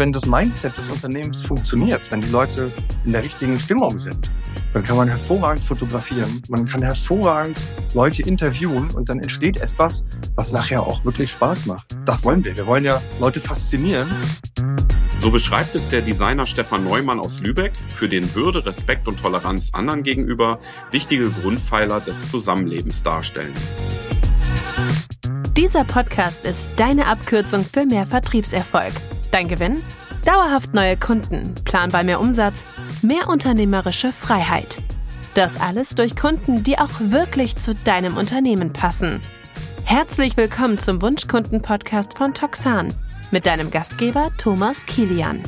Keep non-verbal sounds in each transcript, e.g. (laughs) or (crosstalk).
wenn das Mindset des Unternehmens funktioniert, wenn die Leute in der richtigen Stimmung sind, dann kann man hervorragend fotografieren, man kann hervorragend Leute interviewen und dann entsteht etwas, was nachher auch wirklich Spaß macht. Das wollen wir. Wir wollen ja Leute faszinieren. So beschreibt es der Designer Stefan Neumann aus Lübeck, für den Würde, Respekt und Toleranz anderen gegenüber wichtige Grundpfeiler des Zusammenlebens darstellen. Dieser Podcast ist deine Abkürzung für mehr Vertriebserfolg. Dein Gewinn? Dauerhaft neue Kunden, planbar mehr Umsatz, mehr unternehmerische Freiheit. Das alles durch Kunden, die auch wirklich zu deinem Unternehmen passen. Herzlich willkommen zum Wunschkunden-Podcast von Toxan mit deinem Gastgeber Thomas Kilian.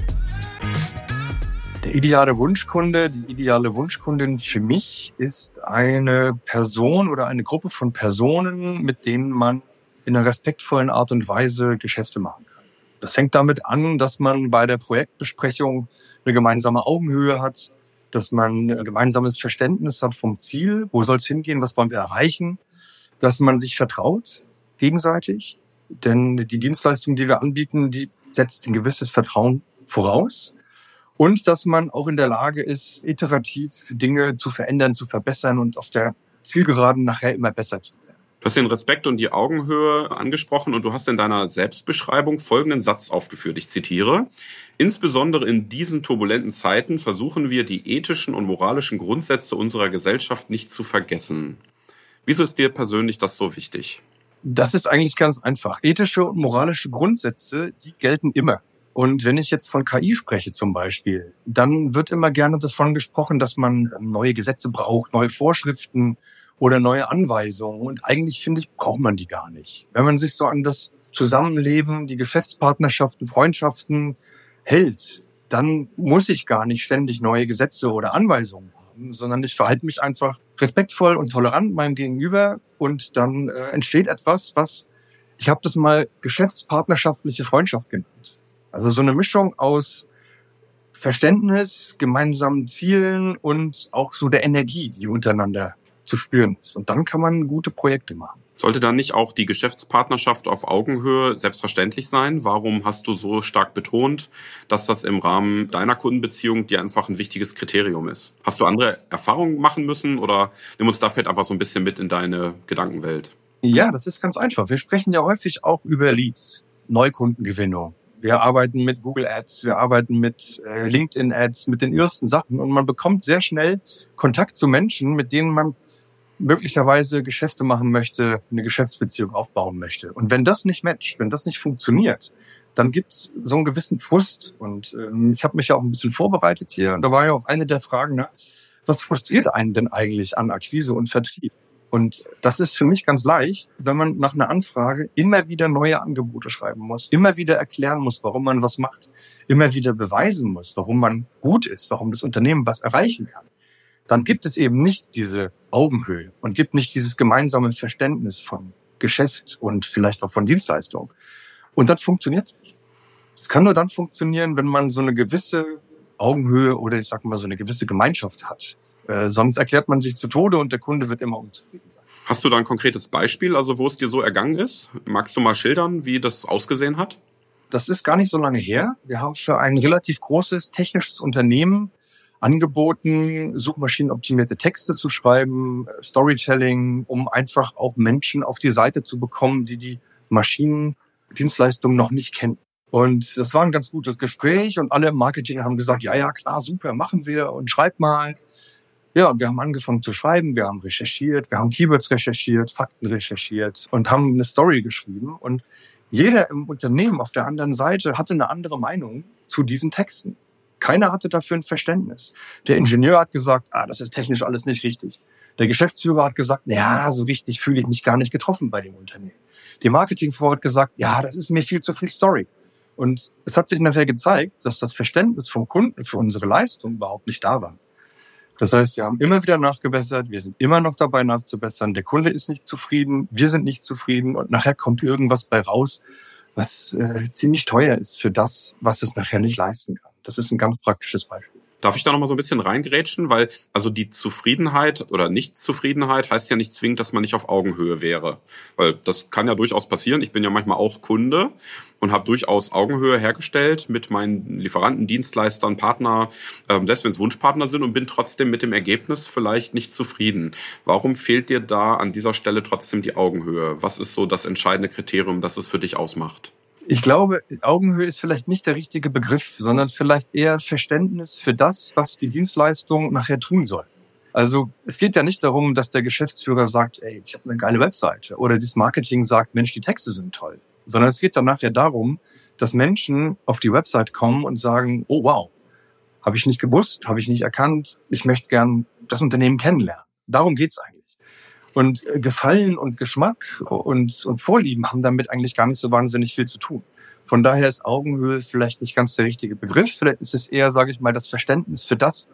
Der ideale Wunschkunde, die ideale Wunschkundin für mich ist eine Person oder eine Gruppe von Personen, mit denen man in einer respektvollen Art und Weise Geschäfte machen kann. Das fängt damit an, dass man bei der Projektbesprechung eine gemeinsame Augenhöhe hat, dass man ein gemeinsames Verständnis hat vom Ziel, wo soll es hingehen, was wollen wir erreichen, dass man sich vertraut gegenseitig, denn die Dienstleistung, die wir anbieten, die setzt ein gewisses Vertrauen voraus. Und dass man auch in der Lage ist, iterativ Dinge zu verändern, zu verbessern und auf der Zielgeraden nachher immer besser zu Du hast den Respekt und die Augenhöhe angesprochen und du hast in deiner Selbstbeschreibung folgenden Satz aufgeführt. Ich zitiere. Insbesondere in diesen turbulenten Zeiten versuchen wir, die ethischen und moralischen Grundsätze unserer Gesellschaft nicht zu vergessen. Wieso ist dir persönlich das so wichtig? Das ist eigentlich ganz einfach. Ethische und moralische Grundsätze, die gelten immer. Und wenn ich jetzt von KI spreche zum Beispiel, dann wird immer gerne davon gesprochen, dass man neue Gesetze braucht, neue Vorschriften, oder neue Anweisungen. Und eigentlich finde ich, braucht man die gar nicht. Wenn man sich so an das Zusammenleben, die Geschäftspartnerschaften, Freundschaften hält, dann muss ich gar nicht ständig neue Gesetze oder Anweisungen haben, sondern ich verhalte mich einfach respektvoll und tolerant meinem Gegenüber und dann äh, entsteht etwas, was ich habe das mal geschäftspartnerschaftliche Freundschaft genannt. Also so eine Mischung aus Verständnis, gemeinsamen Zielen und auch so der Energie, die untereinander zu spüren ist. Und dann kann man gute Projekte machen. Sollte dann nicht auch die Geschäftspartnerschaft auf Augenhöhe selbstverständlich sein? Warum hast du so stark betont, dass das im Rahmen deiner Kundenbeziehung dir einfach ein wichtiges Kriterium ist? Hast du andere Erfahrungen machen müssen oder nimm uns da vielleicht einfach so ein bisschen mit in deine Gedankenwelt? Ja, das ist ganz einfach. Wir sprechen ja häufig auch über Leads, Neukundengewinnung. Wir arbeiten mit Google Ads, wir arbeiten mit äh, LinkedIn Ads, mit den ersten Sachen und man bekommt sehr schnell Kontakt zu Menschen, mit denen man möglicherweise Geschäfte machen möchte, eine Geschäftsbeziehung aufbauen möchte. Und wenn das nicht matcht, wenn das nicht funktioniert, dann gibt's so einen gewissen Frust. Und ähm, ich habe mich ja auch ein bisschen vorbereitet hier. Und da war ja auch eine der Fragen, ne, was frustriert einen denn eigentlich an Akquise und Vertrieb? Und das ist für mich ganz leicht, wenn man nach einer Anfrage immer wieder neue Angebote schreiben muss, immer wieder erklären muss, warum man was macht, immer wieder beweisen muss, warum man gut ist, warum das Unternehmen was erreichen kann dann gibt es eben nicht diese Augenhöhe und gibt nicht dieses gemeinsame Verständnis von Geschäft und vielleicht auch von Dienstleistung. Und dann funktioniert es nicht. Es kann nur dann funktionieren, wenn man so eine gewisse Augenhöhe oder ich sag mal so eine gewisse Gemeinschaft hat. Äh, sonst erklärt man sich zu Tode und der Kunde wird immer unzufrieden sein. Hast du da ein konkretes Beispiel, also wo es dir so ergangen ist? Magst du mal schildern, wie das ausgesehen hat? Das ist gar nicht so lange her. Wir haben für ein relativ großes technisches Unternehmen angeboten, suchmaschinenoptimierte Texte zu schreiben, Storytelling, um einfach auch Menschen auf die Seite zu bekommen, die die Maschinendienstleistungen noch nicht kennen. Und das war ein ganz gutes Gespräch und alle im Marketing haben gesagt, ja, ja, klar, super, machen wir und schreib mal. Ja, wir haben angefangen zu schreiben, wir haben recherchiert, wir haben Keywords recherchiert, Fakten recherchiert und haben eine Story geschrieben. Und jeder im Unternehmen auf der anderen Seite hatte eine andere Meinung zu diesen Texten. Keiner hatte dafür ein Verständnis. Der Ingenieur hat gesagt, ah, das ist technisch alles nicht richtig. Der Geschäftsführer hat gesagt, ja, so richtig fühle ich mich gar nicht getroffen bei dem Unternehmen. Die Marketingfrau hat gesagt, ja, das ist mir viel zu viel Story. Und es hat sich nachher gezeigt, dass das Verständnis vom Kunden für unsere Leistung überhaupt nicht da war. Das heißt, wir haben immer wieder nachgebessert, wir sind immer noch dabei nachzubessern. Der Kunde ist nicht zufrieden, wir sind nicht zufrieden und nachher kommt irgendwas bei raus, was äh, ziemlich teuer ist für das, was es nachher nicht leisten kann. Das ist ein ganz praktisches Beispiel. Darf ich da noch mal so ein bisschen reingrätschen? Weil also die Zufriedenheit oder Nicht-Zufriedenheit heißt ja nicht zwingend, dass man nicht auf Augenhöhe wäre. Weil das kann ja durchaus passieren. Ich bin ja manchmal auch Kunde und habe durchaus Augenhöhe hergestellt mit meinen Lieferanten, Dienstleistern, Partner, ähm, selbst wenn es Wunschpartner sind und bin trotzdem mit dem Ergebnis vielleicht nicht zufrieden. Warum fehlt dir da an dieser Stelle trotzdem die Augenhöhe? Was ist so das entscheidende Kriterium, das es für dich ausmacht? Ich glaube, Augenhöhe ist vielleicht nicht der richtige Begriff, sondern vielleicht eher Verständnis für das, was die Dienstleistung nachher tun soll. Also es geht ja nicht darum, dass der Geschäftsführer sagt, ey, ich habe eine geile Webseite oder das Marketing sagt, Mensch, die Texte sind toll, sondern es geht dann nachher darum, dass Menschen auf die Website kommen und sagen, oh wow, habe ich nicht gewusst, habe ich nicht erkannt, ich möchte gern das Unternehmen kennenlernen. Darum geht's eigentlich. Und äh, Gefallen und Geschmack und, und Vorlieben haben damit eigentlich gar nicht so wahnsinnig viel zu tun. Von daher ist Augenhöhe vielleicht nicht ganz der richtige Begriff. Vielleicht ist es eher, sage ich mal, das Verständnis für das,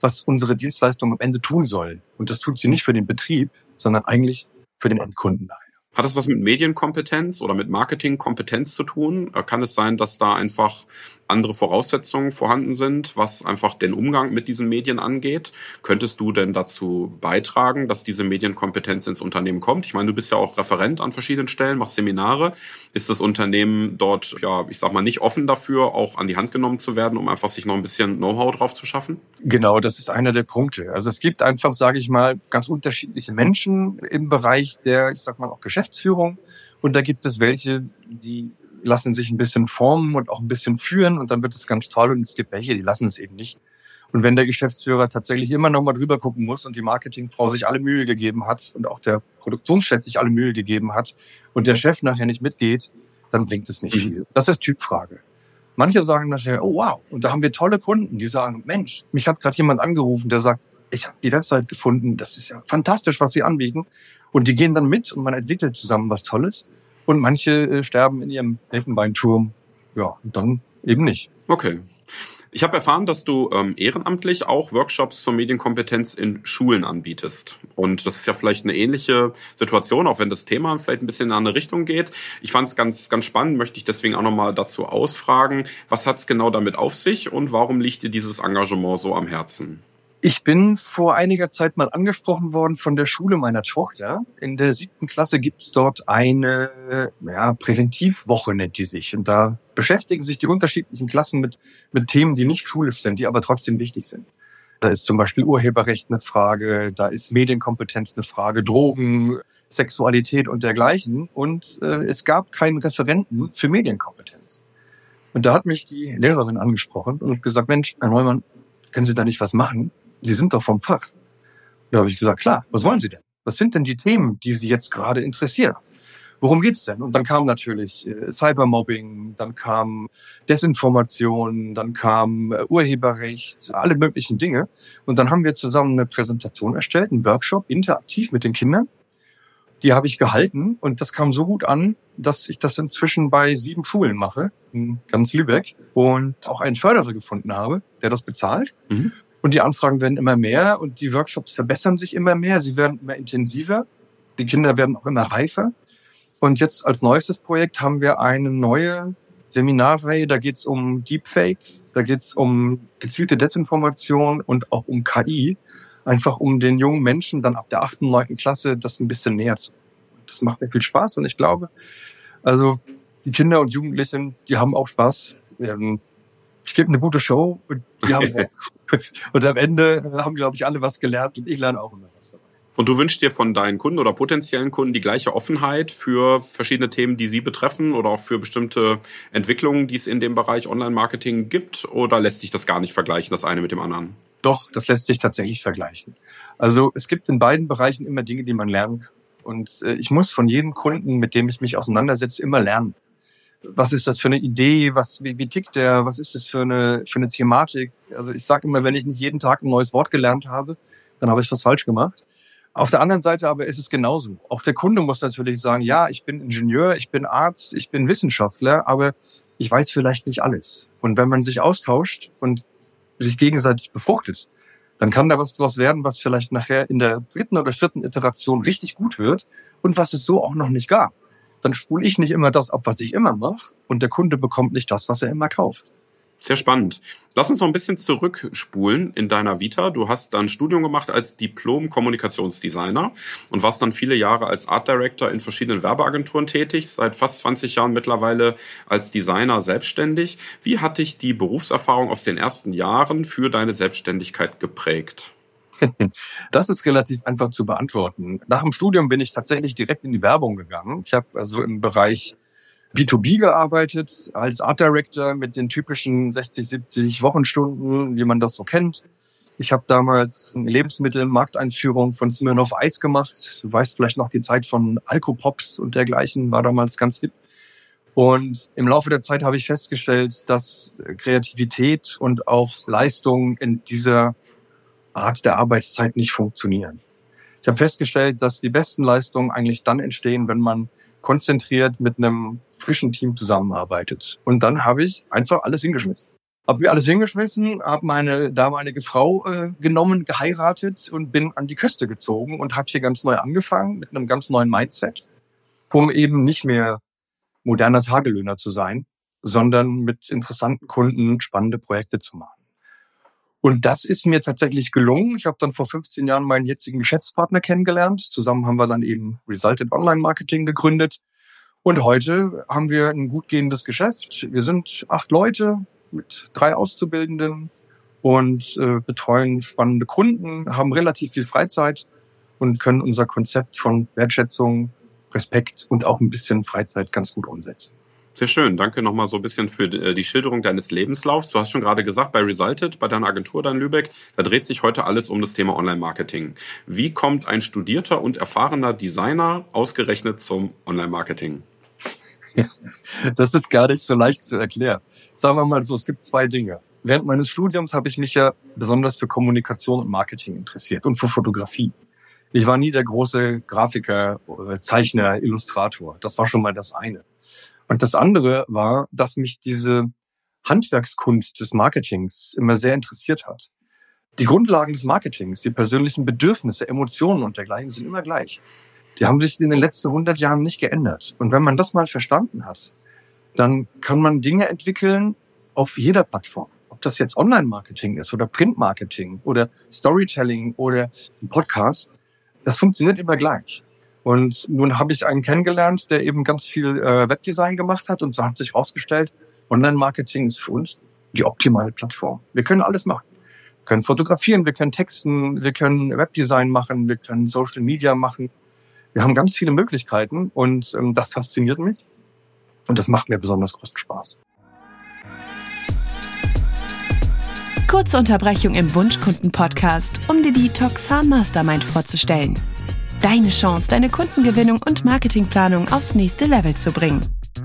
was unsere Dienstleistung am Ende tun soll. Und das tut sie nicht für den Betrieb, sondern eigentlich für den Endkunden. Hat das was mit Medienkompetenz oder mit Marketingkompetenz zu tun? Äh, kann es sein, dass da einfach andere Voraussetzungen vorhanden sind, was einfach den Umgang mit diesen Medien angeht. Könntest du denn dazu beitragen, dass diese Medienkompetenz ins Unternehmen kommt? Ich meine, du bist ja auch Referent an verschiedenen Stellen, machst Seminare. Ist das Unternehmen dort, ja, ich sag mal, nicht offen dafür, auch an die Hand genommen zu werden, um einfach sich noch ein bisschen Know-how drauf zu schaffen? Genau, das ist einer der Punkte. Also es gibt einfach, sage ich mal, ganz unterschiedliche Menschen im Bereich der, ich sag mal, auch Geschäftsführung. Und da gibt es welche, die lassen sich ein bisschen formen und auch ein bisschen führen und dann wird es ganz toll. Und es gibt welche, die lassen es eben nicht. Und wenn der Geschäftsführer tatsächlich immer noch mal drüber gucken muss und die Marketingfrau sich alle Mühe gegeben hat und auch der Produktionschef sich alle Mühe gegeben hat und der Chef nachher nicht mitgeht, dann bringt es nicht mhm. viel. Das ist Typfrage. Manche sagen nachher, oh wow, und da haben wir tolle Kunden, die sagen, Mensch, mich hat gerade jemand angerufen, der sagt, ich habe die Website gefunden, das ist ja fantastisch, was sie anbieten. Und die gehen dann mit und man entwickelt zusammen was Tolles. Und manche äh, sterben in ihrem Elfenbeinturm. Ja, dann eben nicht. Okay. Ich habe erfahren, dass du ähm, ehrenamtlich auch Workshops zur Medienkompetenz in Schulen anbietest. Und das ist ja vielleicht eine ähnliche Situation, auch wenn das Thema vielleicht ein bisschen in eine Richtung geht. Ich fand es ganz, ganz spannend, möchte ich deswegen auch nochmal dazu ausfragen, was hat es genau damit auf sich und warum liegt dir dieses Engagement so am Herzen? Ich bin vor einiger Zeit mal angesprochen worden von der Schule meiner Tochter. In der siebten Klasse gibt's dort eine ja, Präventivwoche, nennt die sich. Und da beschäftigen sich die unterschiedlichen Klassen mit, mit Themen, die nicht schulisch sind, die aber trotzdem wichtig sind. Da ist zum Beispiel Urheberrecht eine Frage, da ist Medienkompetenz eine Frage, Drogen, Sexualität und dergleichen. Und äh, es gab keinen Referenten für Medienkompetenz. Und da hat mich die Lehrerin angesprochen und gesagt, Mensch, Herr Neumann, können Sie da nicht was machen? Sie sind doch vom Fach. Da habe ich gesagt, klar, was wollen Sie denn? Was sind denn die Themen, die Sie jetzt gerade interessieren? Worum geht's denn? Und dann kam natürlich äh, Cybermobbing, dann kam Desinformation, dann kam äh, Urheberrecht, alle möglichen Dinge. Und dann haben wir zusammen eine Präsentation erstellt, einen Workshop, interaktiv mit den Kindern. Die habe ich gehalten und das kam so gut an, dass ich das inzwischen bei sieben Schulen mache, in ganz Lübeck, und auch einen Förderer gefunden habe, der das bezahlt. Mhm. Und die Anfragen werden immer mehr und die Workshops verbessern sich immer mehr. Sie werden immer intensiver. Die Kinder werden auch immer reifer. Und jetzt als neuestes Projekt haben wir eine neue Seminarreihe. Da geht es um Deepfake, da geht es um gezielte Desinformation und auch um KI. Einfach um den jungen Menschen dann ab der achten, neunten Klasse das ein bisschen näher zu. Das macht mir viel Spaß und ich glaube, also die Kinder und Jugendlichen, die haben auch Spaß. Ich gebe eine gute Show und die haben (laughs) und am Ende haben, glaube ich, alle was gelernt und ich lerne auch immer was dabei. Und du wünschst dir von deinen Kunden oder potenziellen Kunden die gleiche Offenheit für verschiedene Themen, die sie betreffen oder auch für bestimmte Entwicklungen, die es in dem Bereich Online-Marketing gibt? Oder lässt sich das gar nicht vergleichen, das eine mit dem anderen? Doch, das lässt sich tatsächlich vergleichen. Also es gibt in beiden Bereichen immer Dinge, die man lernen kann. Und äh, ich muss von jedem Kunden, mit dem ich mich auseinandersetze, immer lernen was ist das für eine Idee, was, wie, wie tickt der, was ist das für eine, für eine Thematik. Also ich sage immer, wenn ich nicht jeden Tag ein neues Wort gelernt habe, dann habe ich was falsch gemacht. Auf der anderen Seite aber ist es genauso. Auch der Kunde muss natürlich sagen, ja, ich bin Ingenieur, ich bin Arzt, ich bin Wissenschaftler, aber ich weiß vielleicht nicht alles. Und wenn man sich austauscht und sich gegenseitig befruchtet, dann kann da was draus werden, was vielleicht nachher in der dritten oder vierten Iteration richtig gut wird und was es so auch noch nicht gab dann spule ich nicht immer das ab, was ich immer mache und der Kunde bekommt nicht das, was er immer kauft. Sehr spannend. Lass uns noch ein bisschen zurückspulen in deiner Vita. Du hast dann Studium gemacht als Diplom-Kommunikationsdesigner und warst dann viele Jahre als Art Director in verschiedenen Werbeagenturen tätig, seit fast 20 Jahren mittlerweile als Designer selbstständig. Wie hat dich die Berufserfahrung aus den ersten Jahren für deine Selbstständigkeit geprägt? (laughs) Das ist relativ einfach zu beantworten. Nach dem Studium bin ich tatsächlich direkt in die Werbung gegangen. Ich habe also im Bereich B2B gearbeitet, als Art Director mit den typischen 60, 70 Wochenstunden, wie man das so kennt. Ich habe damals eine Lebensmittelmarkteinführung von Smirnoff Eis gemacht. Du weißt vielleicht noch die Zeit von Alkopops und dergleichen, war damals ganz hip. Und im Laufe der Zeit habe ich festgestellt, dass Kreativität und auch Leistung in dieser Art der Arbeitszeit nicht funktionieren. Ich habe festgestellt, dass die besten Leistungen eigentlich dann entstehen, wenn man konzentriert mit einem frischen Team zusammenarbeitet. Und dann habe ich einfach alles hingeschmissen. Hab mir alles hingeschmissen, habe meine damalige Frau äh, genommen, geheiratet und bin an die Küste gezogen und habe hier ganz neu angefangen mit einem ganz neuen Mindset, um eben nicht mehr moderner Tagelöhner zu sein, sondern mit interessanten Kunden spannende Projekte zu machen. Und das ist mir tatsächlich gelungen. Ich habe dann vor 15 Jahren meinen jetzigen Geschäftspartner kennengelernt. Zusammen haben wir dann eben Resulted Online Marketing gegründet. Und heute haben wir ein gut gehendes Geschäft. Wir sind acht Leute mit drei Auszubildenden und äh, betreuen spannende Kunden, haben relativ viel Freizeit und können unser Konzept von Wertschätzung, Respekt und auch ein bisschen Freizeit ganz gut umsetzen. Sehr schön. Danke nochmal so ein bisschen für äh, die Schilderung deines Lebenslaufs. Du hast schon gerade gesagt, bei Resulted, bei deiner Agentur dann Lübeck, da dreht sich heute alles um das Thema Online-Marketing. Wie kommt ein studierter und erfahrener Designer ausgerechnet zum Online-Marketing? das ist gar nicht so leicht zu erklären. Sagen wir mal so, es gibt zwei Dinge. Während meines Studiums habe ich mich ja besonders für Kommunikation und Marketing interessiert und für Fotografie. Ich war nie der große Grafiker, Zeichner, Illustrator. Das war schon mal das eine. Und das andere war, dass mich diese Handwerkskunst des Marketings immer sehr interessiert hat. Die Grundlagen des Marketings, die persönlichen Bedürfnisse, Emotionen und dergleichen sind immer gleich. Die haben sich in den letzten 100 Jahren nicht geändert. Und wenn man das mal verstanden hat, dann kann man Dinge entwickeln auf jeder Plattform. Ob das jetzt Online-Marketing ist oder Print-Marketing oder Storytelling oder ein Podcast, das funktioniert immer gleich. Und nun habe ich einen kennengelernt, der eben ganz viel äh, Webdesign gemacht hat und so hat sich herausgestellt, Online-Marketing ist für uns die optimale Plattform. Wir können alles machen. Wir können fotografieren, wir können texten, wir können Webdesign machen, wir können Social Media machen. Wir haben ganz viele Möglichkeiten und ähm, das fasziniert mich und das macht mir besonders großen Spaß. Kurze Unterbrechung im Wunschkunden-Podcast, um dir die Toxan Mastermind vorzustellen. Deine Chance, deine Kundengewinnung und Marketingplanung aufs nächste Level zu bringen.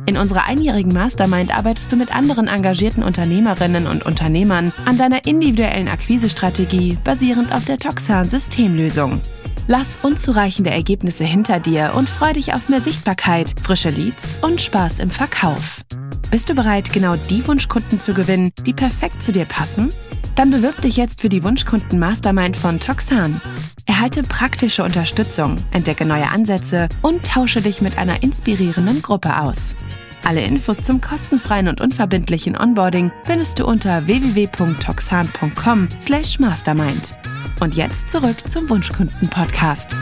In unserer einjährigen Mastermind arbeitest du mit anderen engagierten Unternehmerinnen und Unternehmern an deiner individuellen Akquisestrategie basierend auf der Toxan Systemlösung. Lass unzureichende Ergebnisse hinter dir und freu dich auf mehr Sichtbarkeit, frische Leads und Spaß im Verkauf. Bist du bereit, genau die Wunschkunden zu gewinnen, die perfekt zu dir passen? Dann bewirb dich jetzt für die Wunschkunden Mastermind von Toxan. Erhalte praktische Unterstützung, entdecke neue Ansätze und tausche dich mit einer inspirierenden Gruppe aus. Alle Infos zum kostenfreien und unverbindlichen Onboarding findest du unter www.toxan.com/mastermind. Und jetzt zurück zum Wunschkunden Podcast.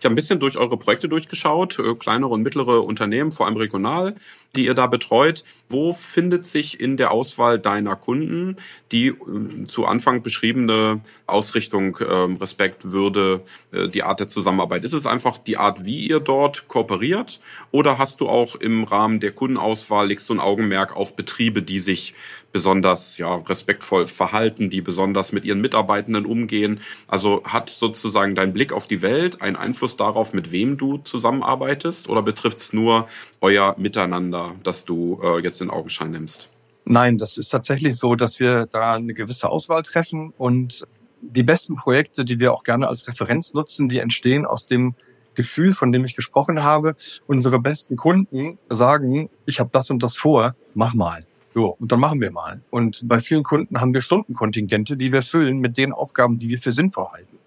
Ich habe ein bisschen durch eure Projekte durchgeschaut, äh, kleinere und mittlere Unternehmen, vor allem regional, die ihr da betreut. Wo findet sich in der Auswahl deiner Kunden die äh, zu Anfang beschriebene Ausrichtung, ähm, Respekt, Würde, äh, die Art der Zusammenarbeit? Ist es einfach die Art, wie ihr dort kooperiert? Oder hast du auch im Rahmen der Kundenauswahl, legst du ein Augenmerk auf Betriebe, die sich besonders ja, respektvoll verhalten, die besonders mit ihren Mitarbeitenden umgehen? Also hat sozusagen dein Blick auf die Welt einen Einfluss darauf, mit wem du zusammenarbeitest? Oder betrifft es nur euer Miteinander, das du äh, jetzt in Augenschein nimmst? Nein, das ist tatsächlich so, dass wir da eine gewisse Auswahl treffen und die besten Projekte, die wir auch gerne als Referenz nutzen, die entstehen aus dem Gefühl, von dem ich gesprochen habe. Unsere besten Kunden sagen, ich habe das und das vor, mach mal. So, und dann machen wir mal. Und bei vielen Kunden haben wir Stundenkontingente, die wir füllen mit den Aufgaben, die wir für sinnvoll halten.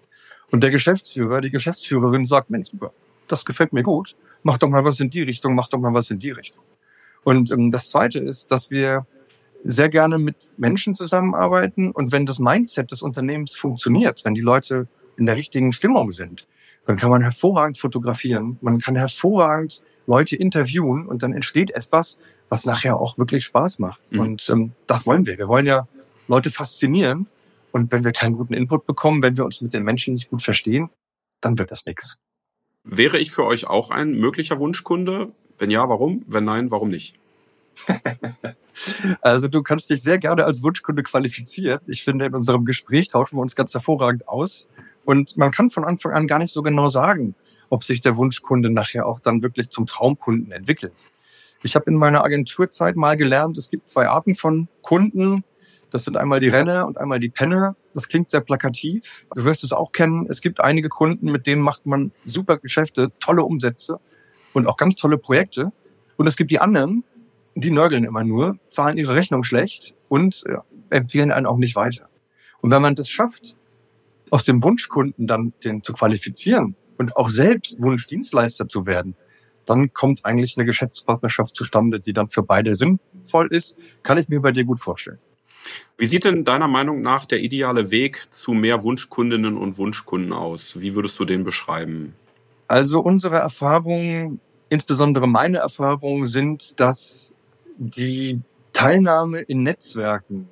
Und der Geschäftsführer, die Geschäftsführerin sagt, Mensch, das gefällt mir gut, mach doch mal was in die Richtung, mach doch mal was in die Richtung. Und ähm, das Zweite ist, dass wir sehr gerne mit Menschen zusammenarbeiten und wenn das Mindset des Unternehmens funktioniert, wenn die Leute in der richtigen Stimmung sind, dann kann man hervorragend fotografieren, man kann hervorragend Leute interviewen und dann entsteht etwas, was nachher auch wirklich Spaß macht. Mhm. Und ähm, das wollen wir. Wir wollen ja Leute faszinieren und wenn wir keinen guten Input bekommen, wenn wir uns mit den Menschen nicht gut verstehen, dann wird das nichts. Wäre ich für euch auch ein möglicher Wunschkunde? Wenn ja, warum? Wenn nein, warum nicht? (laughs) also du kannst dich sehr gerne als Wunschkunde qualifizieren. Ich finde, in unserem Gespräch tauschen wir uns ganz hervorragend aus. Und man kann von Anfang an gar nicht so genau sagen, ob sich der Wunschkunde nachher auch dann wirklich zum Traumkunden entwickelt. Ich habe in meiner Agenturzeit mal gelernt, es gibt zwei Arten von Kunden. Das sind einmal die Renner und einmal die Penner. Das klingt sehr plakativ. Du wirst es auch kennen. Es gibt einige Kunden, mit denen macht man super Geschäfte, tolle Umsätze und auch ganz tolle Projekte. Und es gibt die anderen, die nörgeln immer nur, zahlen ihre Rechnung schlecht und empfehlen einen auch nicht weiter. Und wenn man das schafft, aus dem Wunschkunden dann den zu qualifizieren und auch selbst Wunschdienstleister zu werden, dann kommt eigentlich eine Geschäftspartnerschaft zustande, die dann für beide sinnvoll ist. Kann ich mir bei dir gut vorstellen. Wie sieht denn deiner Meinung nach der ideale Weg zu mehr Wunschkundinnen und Wunschkunden aus? Wie würdest du den beschreiben? Also unsere Erfahrungen, insbesondere meine Erfahrungen sind, dass die Teilnahme in Netzwerken,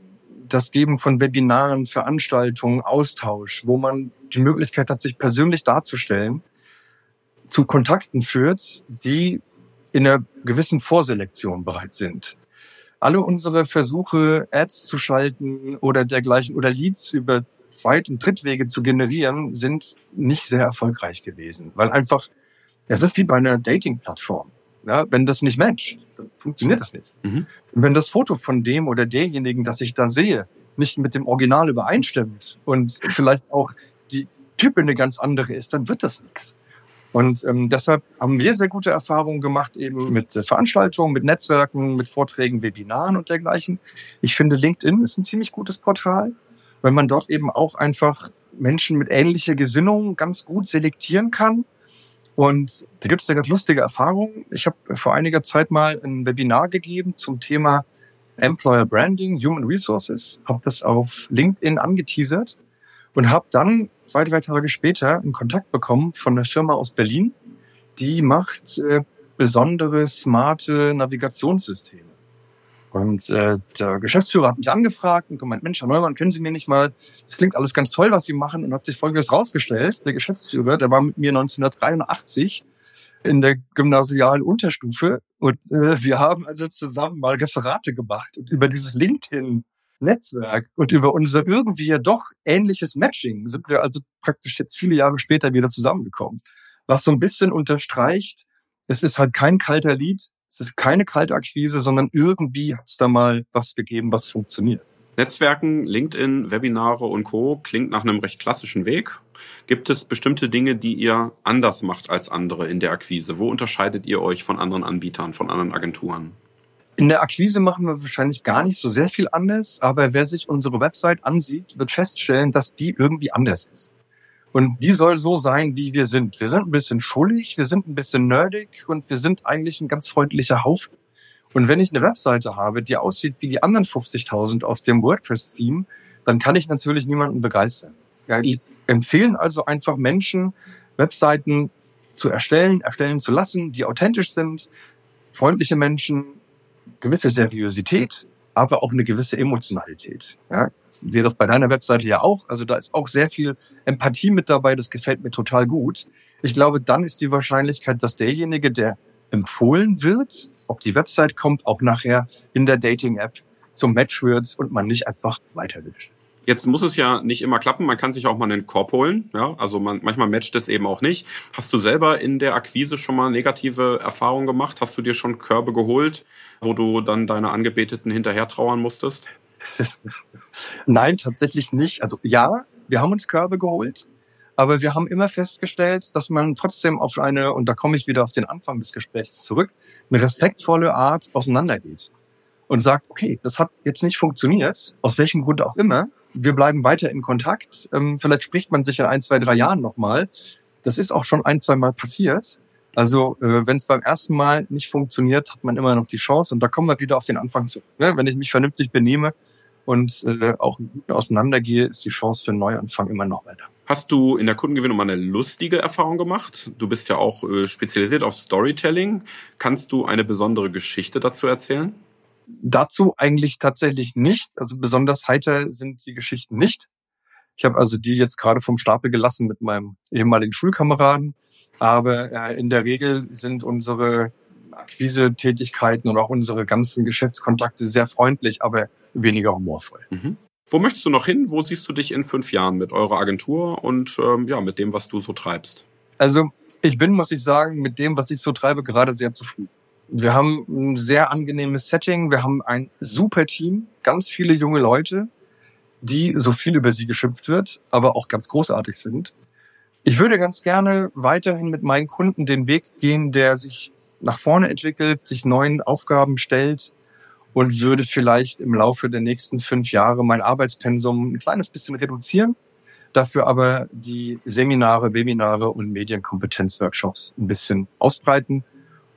das Geben von Webinaren, Veranstaltungen, Austausch, wo man die Möglichkeit hat, sich persönlich darzustellen, zu Kontakten führt, die in einer gewissen Vorselektion bereit sind. Alle unsere Versuche, Ads zu schalten oder dergleichen oder Leads über Zweit- und Drittwege zu generieren, sind nicht sehr erfolgreich gewesen, weil einfach, es ist wie bei einer Dating-Plattform. Ja, wenn das nicht matcht, dann funktioniert das nicht. Mhm. Und wenn das Foto von dem oder derjenigen, das ich da sehe, nicht mit dem Original übereinstimmt und vielleicht auch die Type eine ganz andere ist, dann wird das nichts. Und ähm, deshalb haben wir sehr gute Erfahrungen gemacht eben mit Veranstaltungen, mit Netzwerken, mit Vorträgen, Webinaren und dergleichen. Ich finde, LinkedIn ist ein ziemlich gutes Portal, weil man dort eben auch einfach Menschen mit ähnlicher Gesinnung ganz gut selektieren kann und da gibt es eine ganz lustige Erfahrung. Ich habe vor einiger Zeit mal ein Webinar gegeben zum Thema Employer Branding, Human Resources, habe das auf LinkedIn angeteasert und habe dann zwei, drei Tage später einen Kontakt bekommen von einer Firma aus Berlin, die macht äh, besondere smarte Navigationssysteme. Und äh, der Geschäftsführer hat mich angefragt und gemeint, Mensch, Herr Neumann, können Sie mir nicht mal, das klingt alles ganz toll, was Sie machen, und hat sich Folgendes rausgestellt. Der Geschäftsführer, der war mit mir 1983 in der gymnasialen Unterstufe und äh, wir haben also zusammen mal Referate gemacht und über dieses LinkedIn Netzwerk und über unser irgendwie ja doch ähnliches Matching sind wir also praktisch jetzt viele Jahre später wieder zusammengekommen. Was so ein bisschen unterstreicht, es ist halt kein kalter Lied, es ist keine Kaltakquise, sondern irgendwie hat es da mal was gegeben, was funktioniert. Netzwerken, LinkedIn, Webinare und Co. klingt nach einem recht klassischen Weg. Gibt es bestimmte Dinge, die ihr anders macht als andere in der Akquise? Wo unterscheidet ihr euch von anderen Anbietern, von anderen Agenturen? In der Akquise machen wir wahrscheinlich gar nicht so sehr viel anders, aber wer sich unsere Website ansieht, wird feststellen, dass die irgendwie anders ist. Und die soll so sein, wie wir sind. Wir sind ein bisschen schuldig, wir sind ein bisschen nerdig und wir sind eigentlich ein ganz freundlicher Haufen. Und wenn ich eine Webseite habe, die aussieht wie die anderen 50.000 aus dem WordPress-Theme, dann kann ich natürlich niemanden begeistern. Ja, die empfehlen also einfach Menschen, Webseiten zu erstellen, erstellen zu lassen, die authentisch sind, freundliche Menschen, gewisse Seriosität, aber auch eine gewisse Emotionalität. Ja, sehe das bei deiner Webseite ja auch. Also da ist auch sehr viel Empathie mit dabei. Das gefällt mir total gut. Ich glaube, dann ist die Wahrscheinlichkeit, dass derjenige, der empfohlen wird, ob die Website kommt, auch nachher in der Dating-App zum Match wird und man nicht einfach weiterwischt. Jetzt muss es ja nicht immer klappen. Man kann sich auch mal einen Korb holen. Ja, also man, manchmal matcht es eben auch nicht. Hast du selber in der Akquise schon mal negative Erfahrungen gemacht? Hast du dir schon Körbe geholt, wo du dann deine Angebeteten hinterher trauern musstest? (laughs) Nein, tatsächlich nicht. Also ja, wir haben uns Körbe geholt. Aber wir haben immer festgestellt, dass man trotzdem auf eine, und da komme ich wieder auf den Anfang des Gesprächs zurück, eine respektvolle Art auseinandergeht und sagt, okay, das hat jetzt nicht funktioniert, aus welchem Grund auch immer wir bleiben weiter in Kontakt. Ähm, vielleicht spricht man sich in ein, zwei, drei Jahren nochmal. Das ist auch schon ein, zwei Mal passiert. Also äh, wenn es beim ersten Mal nicht funktioniert, hat man immer noch die Chance und da kommen wir wieder auf den Anfang zurück. Ne? Wenn ich mich vernünftig benehme und äh, auch auseinandergehe, ist die Chance für einen Neuanfang immer noch weiter. Hast du in der Kundengewinnung mal eine lustige Erfahrung gemacht? Du bist ja auch äh, spezialisiert auf Storytelling. Kannst du eine besondere Geschichte dazu erzählen? Dazu eigentlich tatsächlich nicht. Also besonders heiter sind die Geschichten nicht. Ich habe also die jetzt gerade vom Stapel gelassen mit meinem ehemaligen Schulkameraden. Aber äh, in der Regel sind unsere Akquise-Tätigkeiten und auch unsere ganzen Geschäftskontakte sehr freundlich, aber weniger humorvoll. Mhm. Wo möchtest du noch hin? Wo siehst du dich in fünf Jahren mit eurer Agentur und ähm, ja, mit dem, was du so treibst? Also ich bin, muss ich sagen, mit dem, was ich so treibe, gerade sehr zufrieden. Wir haben ein sehr angenehmes Setting. Wir haben ein super Team, ganz viele junge Leute, die so viel über sie geschimpft wird, aber auch ganz großartig sind. Ich würde ganz gerne weiterhin mit meinen Kunden den Weg gehen, der sich nach vorne entwickelt, sich neuen Aufgaben stellt und würde vielleicht im Laufe der nächsten fünf Jahre mein Arbeitspensum ein kleines bisschen reduzieren, dafür aber die Seminare, Webinare und Medienkompetenzworkshops ein bisschen ausbreiten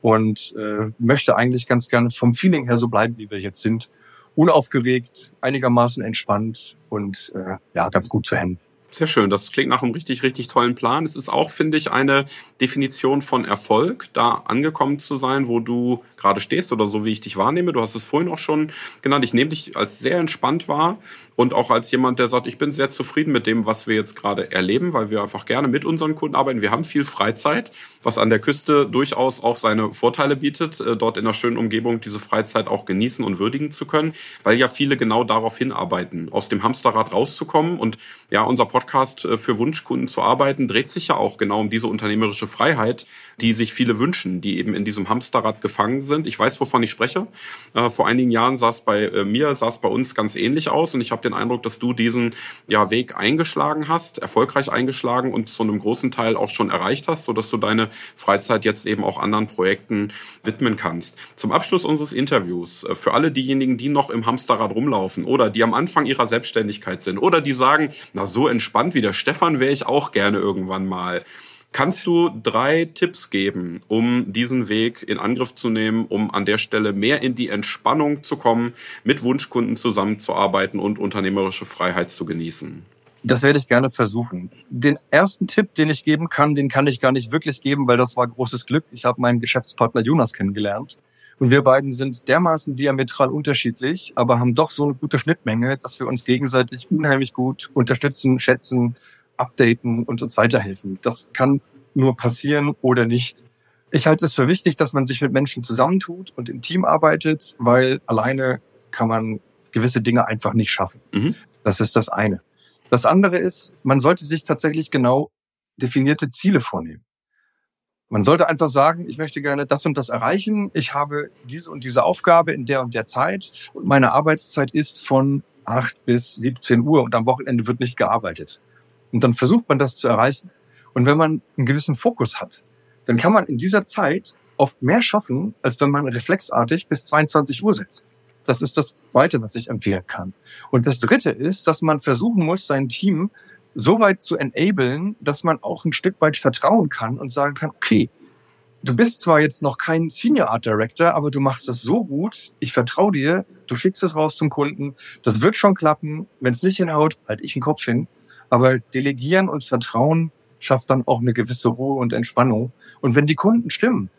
und äh, möchte eigentlich ganz gerne vom Feeling her so bleiben, wie wir jetzt sind. Unaufgeregt, einigermaßen entspannt und äh, ja, ganz gut zu handeln. Sehr schön. Das klingt nach einem richtig, richtig tollen Plan. Es ist auch, finde ich, eine Definition von Erfolg, da angekommen zu sein, wo du gerade stehst oder so, wie ich dich wahrnehme. Du hast es vorhin auch schon genannt. Ich nehme dich als sehr entspannt wahr und auch als jemand, der sagt, ich bin sehr zufrieden mit dem, was wir jetzt gerade erleben, weil wir einfach gerne mit unseren Kunden arbeiten. Wir haben viel Freizeit, was an der Küste durchaus auch seine Vorteile bietet, äh, dort in einer schönen Umgebung diese Freizeit auch genießen und würdigen zu können, weil ja viele genau darauf hinarbeiten, aus dem Hamsterrad rauszukommen. Und ja, unser Podcast äh, für Wunschkunden zu arbeiten, dreht sich ja auch genau um diese unternehmerische Freiheit, die sich viele wünschen, die eben in diesem Hamsterrad gefangen sind. Ich weiß, wovon ich spreche. Äh, vor einigen Jahren sah es bei mir, sah es bei uns ganz ähnlich aus und ich habe den Eindruck, dass du diesen ja, Weg eingeschlagen hast, erfolgreich eingeschlagen und zu einem großen Teil auch schon erreicht hast, sodass du deine Freizeit jetzt eben auch anderen Projekten widmen kannst. Zum Abschluss unseres Interviews, äh, für alle diejenigen, die noch im Hamsterrad rumlaufen oder die am Anfang ihrer Selbstständigkeit sind oder die sagen, na so entspannt wie der Stefan wäre ich auch gerne irgendwann mal. Kannst du drei Tipps geben, um diesen Weg in Angriff zu nehmen, um an der Stelle mehr in die Entspannung zu kommen, mit Wunschkunden zusammenzuarbeiten und unternehmerische Freiheit zu genießen? Das werde ich gerne versuchen. Den ersten Tipp, den ich geben kann, den kann ich gar nicht wirklich geben, weil das war großes Glück. Ich habe meinen Geschäftspartner Jonas kennengelernt. Und wir beiden sind dermaßen diametral unterschiedlich, aber haben doch so eine gute Schnittmenge, dass wir uns gegenseitig unheimlich gut unterstützen, schätzen, updaten und uns weiterhelfen. Das kann nur passieren oder nicht. Ich halte es für wichtig, dass man sich mit Menschen zusammentut und im Team arbeitet, weil alleine kann man gewisse Dinge einfach nicht schaffen. Mhm. Das ist das eine. Das andere ist, man sollte sich tatsächlich genau definierte Ziele vornehmen. Man sollte einfach sagen, ich möchte gerne das und das erreichen. Ich habe diese und diese Aufgabe in der und der Zeit und meine Arbeitszeit ist von 8 bis 17 Uhr und am Wochenende wird nicht gearbeitet. Und dann versucht man das zu erreichen. Und wenn man einen gewissen Fokus hat, dann kann man in dieser Zeit oft mehr schaffen, als wenn man reflexartig bis 22 Uhr sitzt. Das ist das Zweite, was ich empfehlen kann. Und das Dritte ist, dass man versuchen muss, sein Team so weit zu enablen, dass man auch ein Stück weit vertrauen kann und sagen kann, okay, du bist zwar jetzt noch kein Senior Art Director, aber du machst das so gut, ich vertraue dir, du schickst es raus zum Kunden, das wird schon klappen, wenn es nicht hinhaut, halt ich den Kopf hin aber delegieren und Vertrauen schafft dann auch eine gewisse Ruhe und Entspannung. Und wenn die Kunden stimmen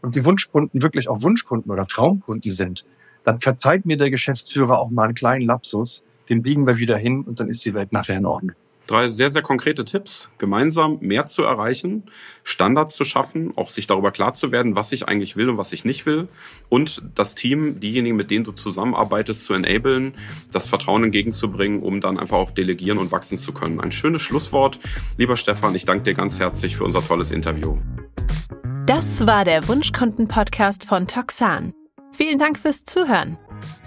und die Wunschkunden wirklich auch Wunschkunden oder Traumkunden sind, dann verzeiht mir der Geschäftsführer auch mal einen kleinen Lapsus. Den biegen wir wieder hin und dann ist die Welt nachher in Ordnung. Drei sehr, sehr konkrete Tipps, gemeinsam mehr zu erreichen, Standards zu schaffen, auch sich darüber klar zu werden, was ich eigentlich will und was ich nicht will und das Team, diejenigen, mit denen du zusammenarbeitest, zu enablen, das Vertrauen entgegenzubringen, um dann einfach auch delegieren und wachsen zu können. Ein schönes Schlusswort. Lieber Stefan, ich danke dir ganz herzlich für unser tolles Interview. Das war der Wunschkonten-Podcast von Toxan. Vielen Dank fürs Zuhören.